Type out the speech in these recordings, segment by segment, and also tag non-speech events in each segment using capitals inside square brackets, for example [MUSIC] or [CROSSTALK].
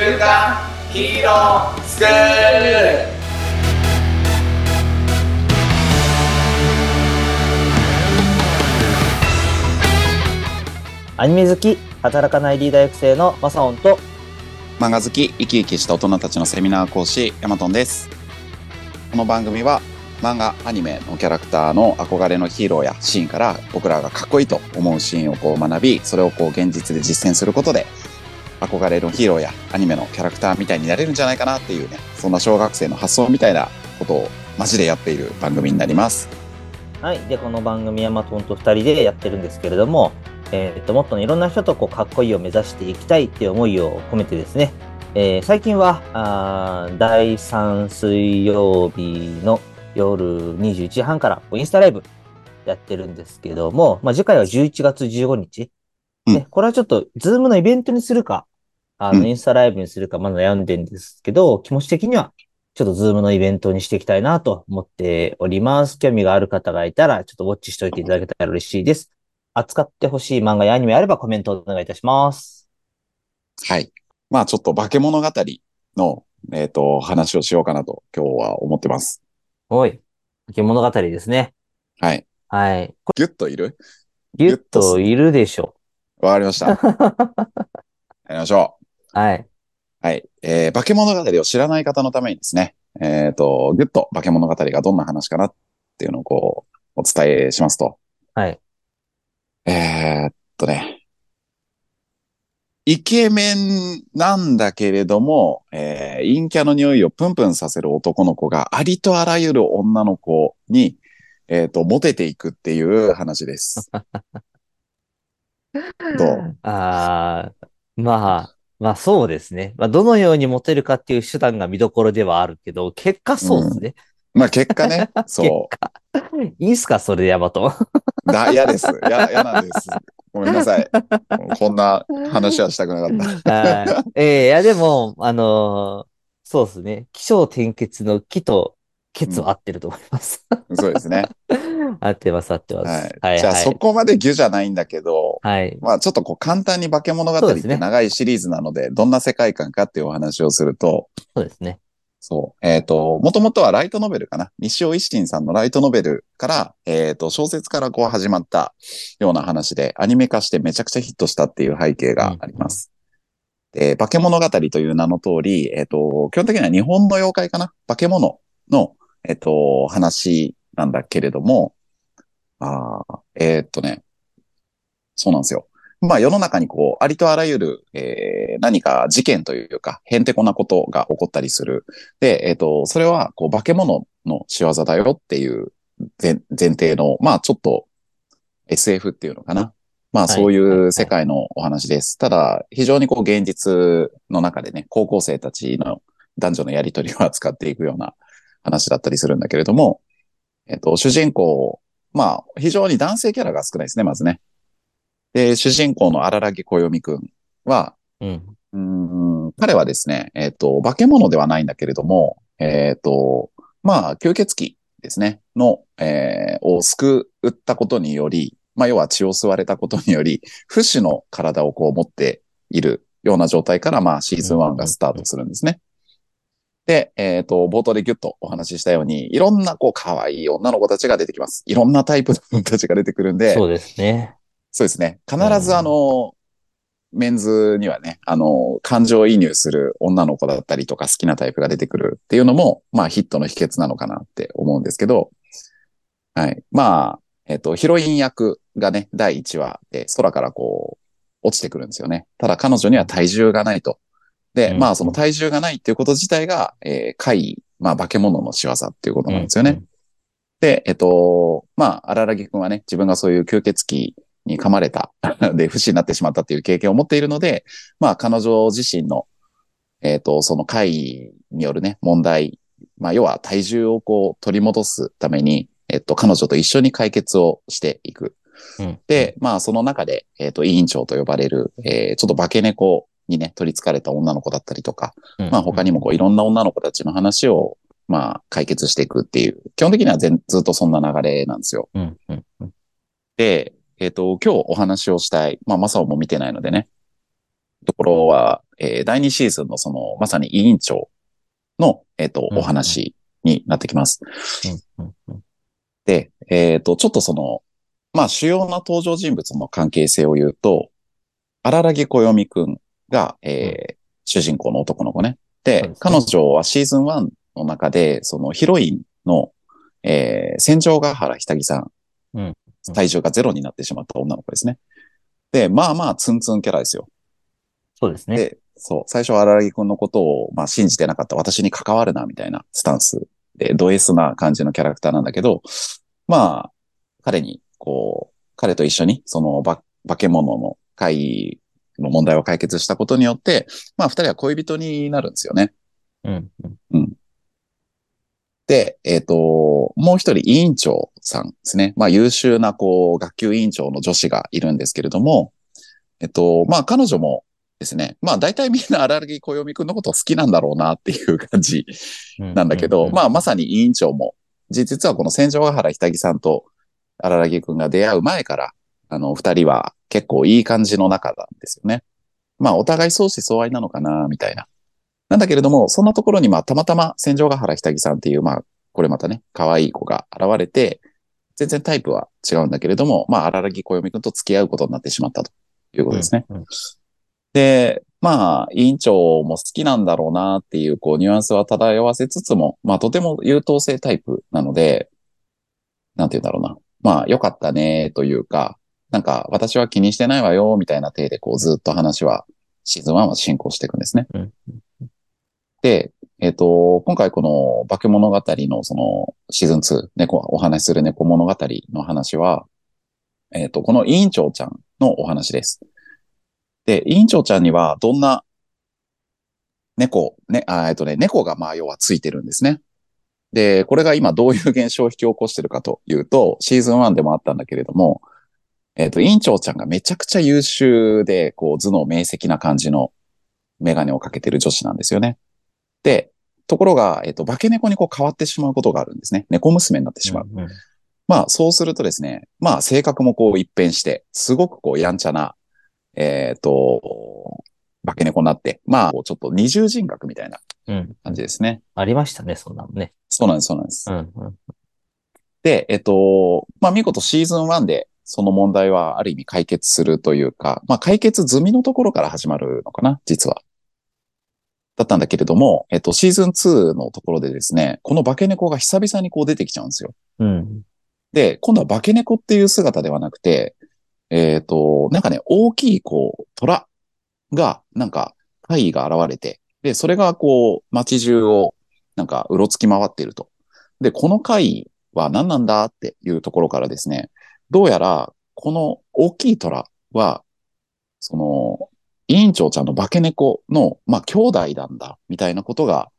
週刊ヒーロースクールアニメ好き、働かないリーダー育成のマサオンと、漫画好き生き生きした大人たちのセミナー講師ヤマトンです。この番組は漫画アニメのキャラクターの憧れのヒーローやシーンから僕らがかっこいいと思うシーンをこう学びそれをこう現実で実践することで憧れのヒーローやアニメのキャラクターみたいになれるんじゃないかなっていうねそんな小学生の発想みたいなことをマジでやっている番組になりますはい。で、この番組はマトンと二人でやってるんですけれども、えっ、と、もっとねいろんな人とこう、かっこいいを目指していきたいっていう思いを込めてですね、えー最近は、あー第3水曜日の夜21時半からインスタライブやってるんですけども、まあ、次回は11月15日。うんね、これはちょっと、ズームのイベントにするか、あの、うんインスタライブにするか、まだ悩んでるんですけど、気持ち的には、ちょっとズームのイベントにしていきたいなと思っております。興味がある方がいたら、ちょっとウォッチしておいていただけたら嬉しいです。扱ってほしい漫画やアニメあればコメントをお願いいたします。はいまあちょっと化け物語のえっ、と話をしようかなと今日は思ってますおい。化け物語ですね。はいはい。こギュッといる？れギュッといるでしょわかりました [LAUGHS] やりましょうう。はい。はい。えー、化け物語を知らない方のためにですね、えっ、と、ぎゅっと化け物語がどんな話かなっていうのをこう、お伝えしますと。はい。えー、っとね。イケメンなんだけれども、えー、陰キャの匂いをプンプンさせる男の子がありとあらゆる女の子に、えーっと、モテていくっていう話です。[LAUGHS] どう？ああ、まあ、まあそうですね。まあどのようにモテるかっていう手段が見どころではあるけど、結果そうですね。まあ結果ね、[LAUGHS] そ結果。いいんすかそれでヤマト。う。だ、嫌です。や、嫌なんです。ごめんなさい。こんな話はしたくなかった。はい。ええいやでも、あのーそうですね。気象転結の気とケツは合ってると思います。そうですね。[LAUGHS] 合ってます、合ってます。はい。はい。じゃあ、はいそこまでギュじゃないんだけど、はい。まあちょっとこう簡単に化け物語って長いシリーズなので、どんな世界観かっていうお話をすると、そうですね。そう。えっ、と、もともとはライトノベルかな。西尾維新さんのライトノベルから、えっ、と、小説からこう始まったような話で、アニメ化してめちゃくちゃヒットしたっていう背景があります。で、化け物語という名の通り、えっ、と、基本的には日本の妖怪かな。化け物の、えっ、と、話なんだけれども、あーえっ、とね、そうなんですよ。まあ世の中にこう、ありとあらゆる、えー何か事件というか、へんてこなことが起こったりする。で、えっ、と、それは、こう、化け物の仕業だよっていう前前提の、まあちょっと SF っていうのかな。まあはいそういう世界のお話です。ただ、非常にこう現実の中でね、高校生たちの男女のやりとりを扱っていくような話だったりするんだけれども、えっ、と、主人公、まあ非常に男性キャラが少ないですね、まずね。で、主人公の荒木小読くんは、うん。うーん彼はですね、えっ、と、化け物ではないんだけれども、えっ、と、まあ、吸血鬼ですね、の、えーを救ったことにより、まあ、要は血を吸われたことにより、不死の体をこう持っているような状態から、まあ、シーズン1がスタートするんですね。で、えっ、と、冒頭でギュッとお話ししたように、いろんな、こう、可愛い女の子たちが出てきます。いろんなタイプの子たちが出てくるんで、そうですね。そうですね。必ずあの、メンズにはね、あの、感情移入する女の子だったりとか好きなタイプが出てくるっていうのも、まあヒットの秘訣なのかなって思うんですけど、はい。まあ、えっ、と、ヒロイン役がね、第1話で空からこう、落ちてくるんですよね。ただ彼女には体重がないと。で、うんまあその体重がないっていうこと自体が、えー怪異、まあ化け物の仕業っていうことなんですよね。で、えっと、まあ、荒木くんはね、自分がそういう吸血鬼に噛まれた、[LAUGHS] で、不死になってしまったっていう経験を持っているので、まあ、彼女自身の、えっと、その怪異によるね、問題、まあ、要は体重をこう取り戻すために、えっと、彼女と一緒に解決をしていく。うん。で、まあ、その中で、えっと、委員長と呼ばれる、えーちょっと化け猫にね、取り憑かれた女の子だったりとか、うん、まあ他にもこういろんな女の子たちの話を、まあ解決していくっていう、基本的には全ずっとそんな流れなんですよ。うん。うん。うん。で、えっ、と、今日お話をしたい、まあマサオも見てないのでね、ところは、えー第2シーズンのその、まさに委員長の、えっ、と、うんお話になってきます。うんうんうんで、えっ、と、ちょっとその、まあ、主要な登場人物の関係性を言うと、荒木小読くんが、えー主人公の男の子ね。で、彼女はシーズン1の中で、そのヒロインの、えー、戦場ヶ原ひたぎさん、うん体重がゼロになってしまった女の子ですね。で、まあまあ、ツンツンキャラですよ。そうですね。で、そう、最初は荒木くんのことを、まあ、信じてなかった私に関わるな、みたいなスタンスで、ド S な感じのキャラクターなんだけど、まあ、彼に、こう、彼と一緒に、その、ば化け物の会の問題を解決したことによって、まあ、二人は恋人になるんですよね。うんうんで、えっ、と、もう一人委員長さんですね。まあ優秀な、こう、学級委員長の女子がいるんですけれども、えっと、まあ彼女もですね、まあ大体みんな荒木小読くんのことを好きなんだろうなっていう感じうんなんだけど、うんまあまさに委員長も、じ実はこの戦場ヶ原ひたぎさんと荒木くんが出会う前から、あの、二人は結構いい感じの仲なんですよね。まあお互い相思相愛なのかな、みたいな。なんだけれども、そんなところにまあたまたま戦場ヶ原ひたぎさんっていう、まあこれまたね、可愛い子が現れて、全然タイプは違うんだけれども、まあ荒木小読くんと付き合うことになってしまったということですね。うんうんで、まあ、委員長も好きなんだろうなっていう、こう、ニュアンスは漂わせつつも、まあ、とても優等生タイプなので、なんて言うんだろうな。まあ、よかったね、というか、なんか、私は気にしてないわよ、みたいな体で、こう、ずっと話は、シーズン1は進行していくんですね。うんで、えっ、と、今回この化け物語のそのシーズン2、猫、お話しする猫物語の話は、えっ、と、この委員長ちゃんのお話です。で、委員長ちゃんにはどんな猫、ね、あえっとね、猫がまあ要はついてるんですね。で、これが今どういう現象を引き起こしてるかというと、シーズン1でもあったんだけれども、えっ、と、委員長ちゃんがめちゃくちゃ優秀で、こう、頭脳明晰な感じのメガネをかけてる女子なんですよね。で、ところが、えっ、と、化け猫にこう変わってしまうことがあるんですね。猫娘になってしまう。うんうんまあ、そうするとですね、まあ、性格もこう一変して、すごくこう、やんちゃな、えっ、と、化け猫になって、まあ、ちょっと二重人格みたいなうん。感じですね。ありましたね、そんなのね。そうなんです、そうなんです。うんうん。で、えっ、と、まあ、見事シーズン1で、その問題はある意味解決するというか、まあ、解決済みのところから始まるのかな、実は。だったんだけれども、えっ、と、シーズン2のところでですね、この化け猫が久々にこう出てきちゃうんですよ。うん。で、今度は化け猫っていう姿ではなくて、えっ、と、なんかね、大きい、こう、虎が、なんか、怪異が現れて、で、それが、こう、街中を、なんか、うろつき回っていると。で、この怪異は何なんだっていうところからですね、どうやら、この大きい虎は、その、委員長ちゃんの化け猫の、まあ、兄弟なんだ、みたいなことが、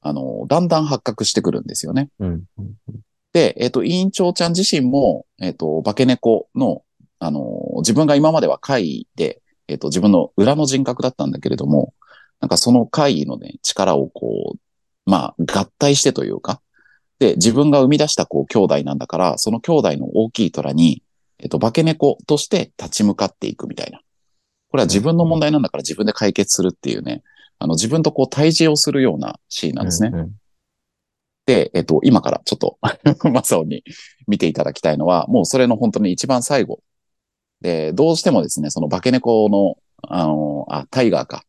あの、だんだん発覚してくるんですよね。うん。うんで、えっ、と、委員長ちゃん自身も、えっ、と、化け猫の、あのー自分が今までは怪異で、えっ、と、自分の裏の人格だったんだけれども、なんかその怪異のね、力をこう、まあ、合体してというか、で、自分が生み出したこう、兄弟なんだから、その兄弟の大きい虎に、えっ、と、化け猫として立ち向かっていくみたいな。これは自分の問題なんだから自分で解決するっていうね、あの、自分とこう、対峙をするようなシーンなんですね。うんで、えっと、今からちょっと [LAUGHS] マサオに見ていただきたいのは、もうそれの本当に一番最後。で、どうしてもですね、その化け猫の、あの、あ、タイガーか、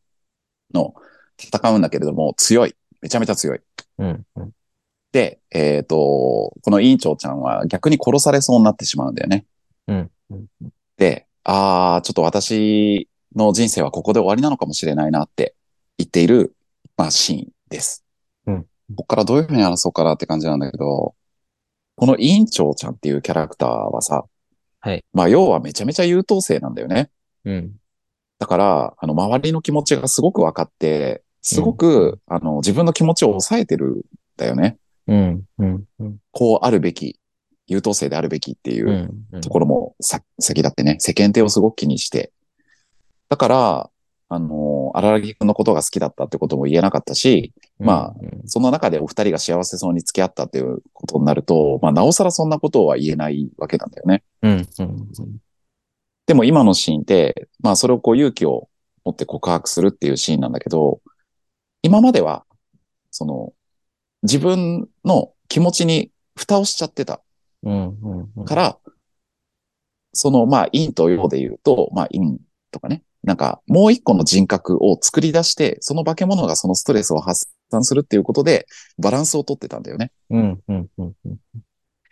の、戦うんだけれども、強い。めちゃめちゃ強い。うん。うん。で、えっ、と、この委員長ちゃんは逆に殺されそうになってしまうんだよね。うん。うん。で、あー、ちょっと私の人生はここで終わりなのかもしれないなって言っている、まあ、シーンです。うん。ここからどういうふうに話そうかなって感じなんだけど、この委員長ちゃんっていうキャラクターはさ、はい。まあ、要はめちゃめちゃ優等生なんだよね。うん。だから、あの、周りの気持ちがすごく分かって、すごく、あの、自分の気持ちを抑えてるんだよね。うん。うん。うん。こうあるべき、優等生であるべきっていうう、ん。ところもさ、先だってね、世間体をすごく気にして。だから、あの、荒木くんのことが好きだったってことも言えなかったし、まあうん、その中でお二人が幸せそうに付き合ったっていうことになると、まあ、なおさらそんなことは言えないわけなんだよね。うん。うん。でも今のシーンって、まあ、それをこう勇気を持って告白するっていうシーンなんだけど、今までは、その、自分の気持ちに蓋をしちゃってたうん。うん。うんから、その、まあ、陰と陽で言うと、まあ、陰とかね、なんか、もう一個の人格を作り出して、その化け物がそのストレスを発散するっていうことで、バランスをとってたんだよね。うん。うん。うん。うん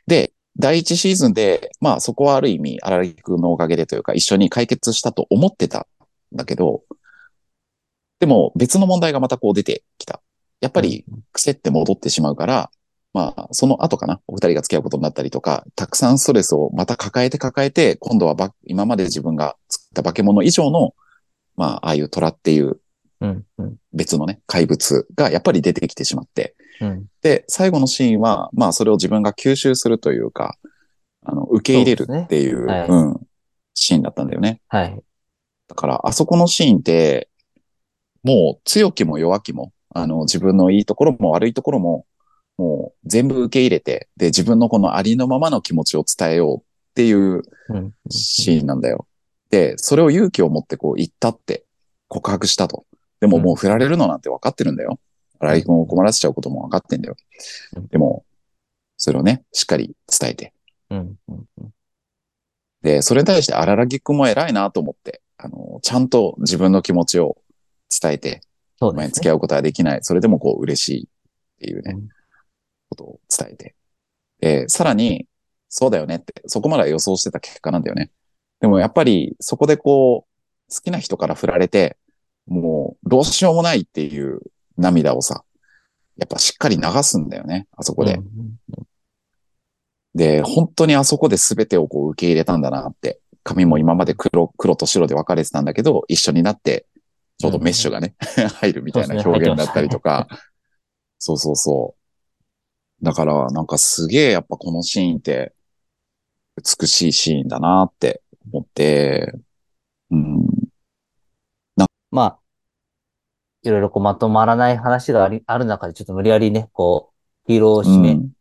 で、第一シーズンで、まあ、そこはある意味、荒木くんのおかげでというか、一緒に解決したと思ってたんだけど、でも、別の問題がまたこう出てきた。やっぱり、癖って戻ってしまうから、まあ、その後かな、お二人が付き合うことになったりとか、たくさんストレスをまた抱えて抱えて、今度はば今まで自分が作った化け物以上の、まあ、ああいう虎っていう。別のね、怪物がやっぱり出てきてしまって、うん。で、最後のシーンは、まあ、それを自分が吸収するというか、あの、受け入れるっていう、そうねはいうん、シーンだったんだよね。はい。だから、あそこのシーンって、もう強気も弱気も、あの、自分のいいところも悪いところも、もう全部受け入れて、で、自分のこのありのままの気持ちを伝えようっていううん。シーンなんだよ。で、それを勇気を持ってこう言ったって告白したと。でももう振られるのなんて分かってるんだよ。荒井君を困らせちゃうことも分かってんだようん。でも、それをね、しっかり伝えて。で、それに対して荒木君も偉いなと思って、あの、ちゃんと自分の気持ちを伝えて、おそうですね。前に付き合うことはできない。それでもこう嬉しいっていうね、うんことを伝えて。で、さらに、そうだよねって、そこまでは予想してた結果なんだよね。でもやっぱりそこでこう、好きな人から振られて、もうどうしようもないっていう涙をさ、やっぱしっかり流すんだよね、あそこで。うんで、本当にあそこで全てをこう受け入れたんだなって。髪も今まで黒、黒と白で分かれてたんだけど、一緒になって、ちょうどメッシュがね、[LAUGHS] 入るみたいな表現だったりとか。そうそうそう。だから、なんかすげえやっぱこのシーンって、美しいシーンだなって思って、うん、まあ、いろいろこうまとまらない話があり、ある中でちょっと無理やりね、こう、ヒーローを締め、うん。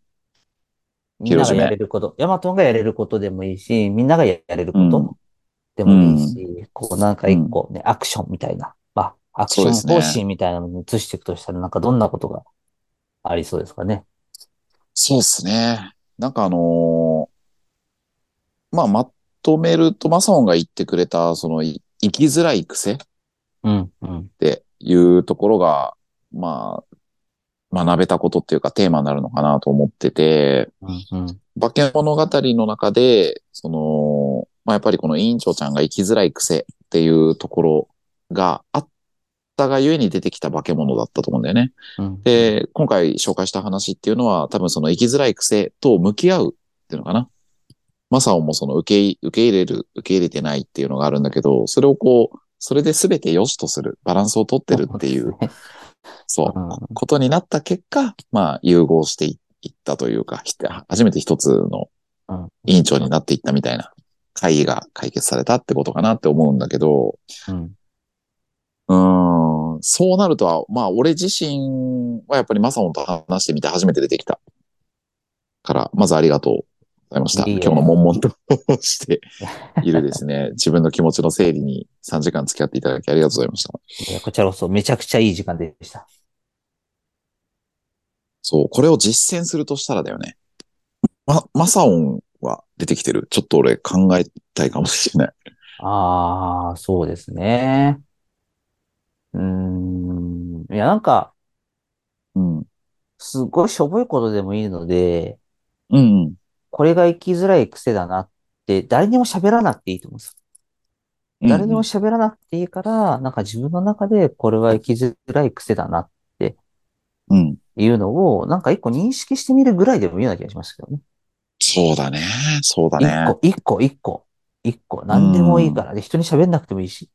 みんながやれること、ヤマトンがやれることでもいいし、みんながやれることでもいいし、こうなんか一個ね、アクションみたいな、まあ、アクション方針みたいなのに移していくとしたら、なんかどんなことがありそうですかね。そうっすね。なんかあのーまあ、まとめると、マサオンが言ってくれた、その、い生きづらい癖うん、うん、っていうところが、まあ、学べたことっていうかテーマになるのかなと思ってて、うん、うん、化け物語の中で、その、まあやっぱりこの委員長ちゃんが生きづらい癖っていうところがあったがゆえに出てきた化け物だったと思うんだよね。うん。で、今回紹介した話っていうのは多分その生きづらい癖と向き合うっていうのかな。マサオもその受け入受け入れる、受け入れてないっていうのがあるんだけど、それをこう、それで全て良しとする、バランスをとってるっていう、そう、うんことになった結果、まあ、融合していったというか、ひ初めて一つのうん委員長になっていったみたいな会議が解決されたってことかなって思うんだけど、うん、うーん、そうなるとは、まあ、俺自身はやっぱりマサオンと話してみて初めて出てきた。から、まずありがとうございました。いいえ今日の悶々として [LAUGHS] いるですね、自分の気持ちの整理に3時間付き合っていただきありがとうございました。いやこちらこそめちゃくちゃいい時間でした。そう、これを実践するとしたらだよね。ま、マサオンは出てきてる。ちょっと俺考えたいかもしれない。ああ、そうですね。うーん。いや、なんか、うん。すごいしょぼいことでもいいので、うん。これが生きづらい癖だなって、誰にも喋らなくていいと思うんです。うん。誰にも喋らなくていいから、なんか自分の中でこれは生きづらい癖だなってうん。いうのを、なんか一個認識してみるぐらいでもいいような気がしますけどね。そうだね。そうだ一ね。個、一個、一個、一個、何でもいいから、で、人に喋んなくてもいいし、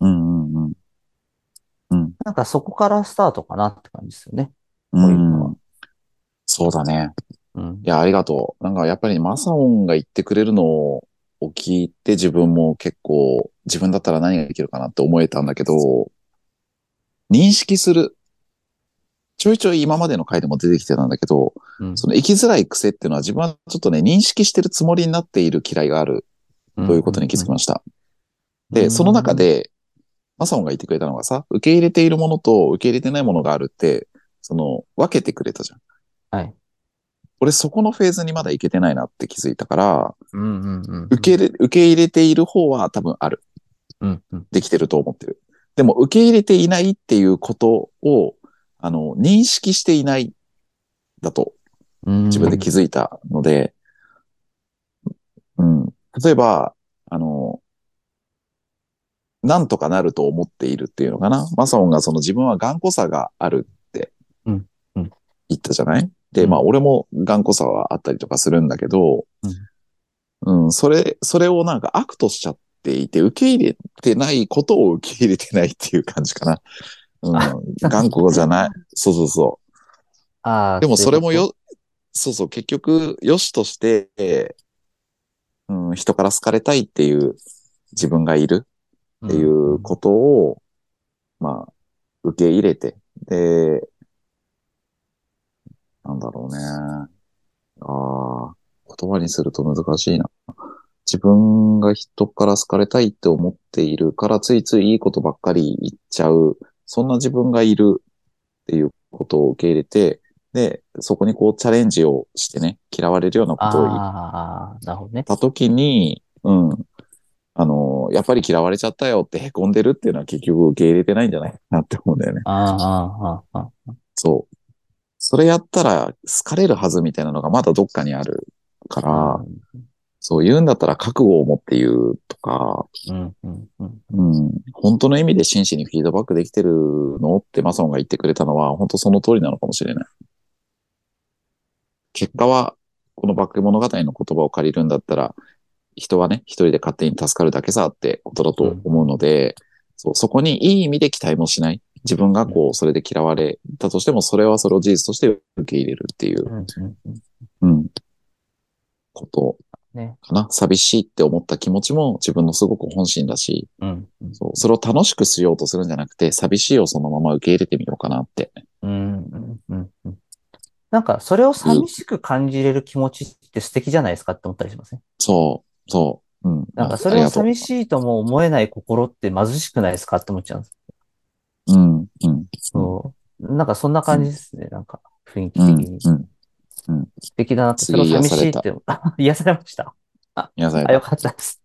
うんうんうん。うん。なんかそこからスタートかなって感じですよね。うん。そうだね。うんい。や、ありがとう。なんかやっぱりマサオンが言ってくれるのを聞いて自分も結構自分だったら何ができるかなって思えたんだけど、認識する。ちょいちょい今までの回でも出てきてたんだけど、うんその生きづらい癖っていうのは自分はちょっとね、認識してるつもりになっている嫌いがあるということに気づきました。で、その中、で、マサオンが言ってくれたのがさ、受け入れているものと受け入れてないものがあるって、その、分けてくれたじゃん。はい。俺そこのフェーズにまだいけてないなって気づいたから、うんうんうん。受け入れ、受け入れている方は多分ある。うんうん。できてると思ってる。でも受け入れていないっていうことを、あの、認識していない、だと自分で気づいたので、うん。例えば、あの、なんとかなると思っているっていうのかな。マサオンがその自分は頑固さがあるってうんうん言ったじゃない？で、うんまあ俺も頑固さはあったりとかするんだけど、うん、それ、それをなんか悪としちゃっていて、受け入れてないことを受け入れてないっていう感じかな。うん、頑固じゃない。そうそうそう。ああ。でもそれもよ、そうそう、結局、良しとして、うん、人から好かれたいっていう自分がいるとっていうことを、まあ、受け入れて、で、なんだろうね。ああ、言葉にすると難しいな。自分が人から好かれたいって思っているから、ついついいいことばっかり言っちゃう、そんな自分がいるっていうことを受け入れて、で、そこにこうチャレンジをしてね、嫌われるようなことを言っ。たときに、うん。あの、やっぱり嫌われちゃったよって凹んでるっていうのは結局受け入れてないんじゃないかなって思うんだよね。ああ、ああ、ああ。そう。それやったら好かれるはずみたいなのがまだどっかにあるから、そう言うんだったら覚悟を持って言うとか、うん、うん、うん。うん、本当の意味で真摯にフィードバックできてるのってマソンが言ってくれたのは本当その通りなのかもしれない。結果は、このバック物語の言葉を借りるんだったら、人はね、一人で勝手に助かるだけさってことだと思うので、そうそこにいい意味で期待もしない。自分がこう、それで嫌われたとしても、それはそれを事実として受け入れるっていうう、ん、うん、うん。うん、ことね。かな。寂しいって思った気持ちも自分のすごく本心だし、うん、うんそう、それを楽しくしようとするんじゃなくて、寂しいをそのまま受け入れてみようかなって。うん、うん、うんうん。なんか、それを寂しく感じれる気持ちって素敵じゃないですかって思ったりしますね。そう、そう。うん。なんか、それを寂い。しいとも思えない心って貧しくないですかって思っちゃうんです。うん、うん。そう。なんか、そんな感じですね。なんか、雰囲気うん、的に。うん。素敵だなって。すそれ寂しいって、あ [LAUGHS] 癒されました？あ、皆さん、よかったです。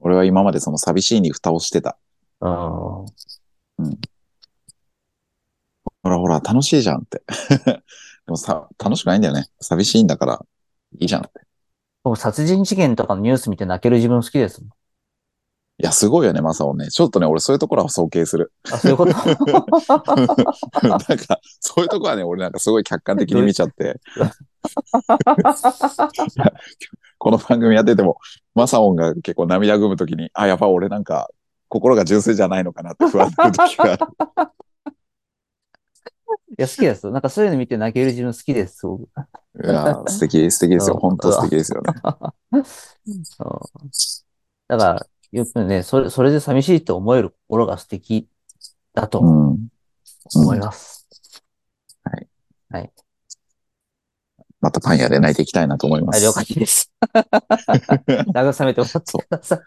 俺は今までその寂しいに蓋をしてた。うん。ほらほら、楽しいじゃんって。[LAUGHS] でもさ、楽しくないんだよね。寂しいんだから、いいじゃんって。僕、殺人事件とかのニュース見て泣ける自分好きですもん。いや、すごいよね、マサオね。ちょっとね、俺そういうところは尊敬する。あ、そういうこと？[LAUGHS] なんか、そういうところはね、俺なんかすごい客観的に見ちゃって。[LAUGHS] この番組やってても、マサオンが結構涙ぐむときに、あ、やっぱ俺なんか、心が純粋じゃないのかなって不安になるときがある。いや、好きですよ。なんかそういうの見て泣ける自分好きです、すごく。いや、素敵、素敵ですよ。うん本当素敵ですよね。[LAUGHS] そうだから、よくね、それ、それで寂しいと思える心が素敵だとうん。思います。またパン屋で泣いていきたいなと思いまはい、す。了解です。[LAUGHS] 慰めてもらってください。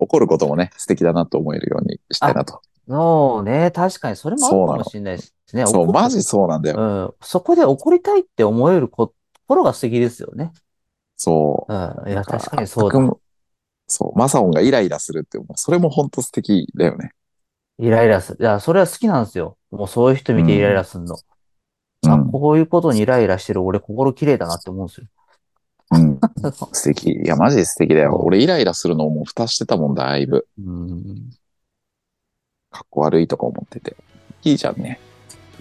怒ることもね、素敵だなと思えるようにしたいなと。そうね、確かにそれもあるかもしれないですね。そう、マジそうなんだよ。うん。そこで怒りたいって思えるこ心が素敵ですよね。そう。うん。いや、確かにそうだ。そう、マサオンがイライラするって、もうそれも本当素敵だよね。イライラする。いや、それは好きなんですよ。もうそういう人見てイライラするの。あ、うん。こういうことにイライラしてる俺心綺麗だなって思うんですよ。うん。[LAUGHS] 素敵。いや、マジで素敵だよ。俺イライラするのをもう蓋してたもんだいぶ。うん。かっこ悪いとか思ってて。いいじゃんね。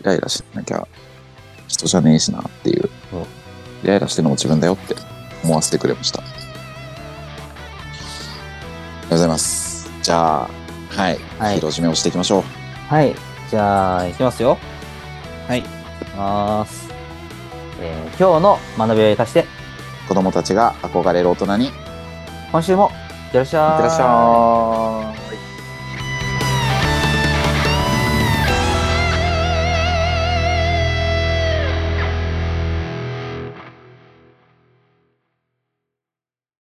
イライラしなきゃ人じゃねえしなっていうそう。イライラしてるのも自分だよって思わせてくれました。ありがとうございます。じゃあ、はい。はい広締めをしていきましょう。はい。じゃあ、いきますよ。はい。いきます。えー今日の学びを生かして、子供たちが憧れる大人にいっ今週も、いってらっしゃい。てらっしゃい。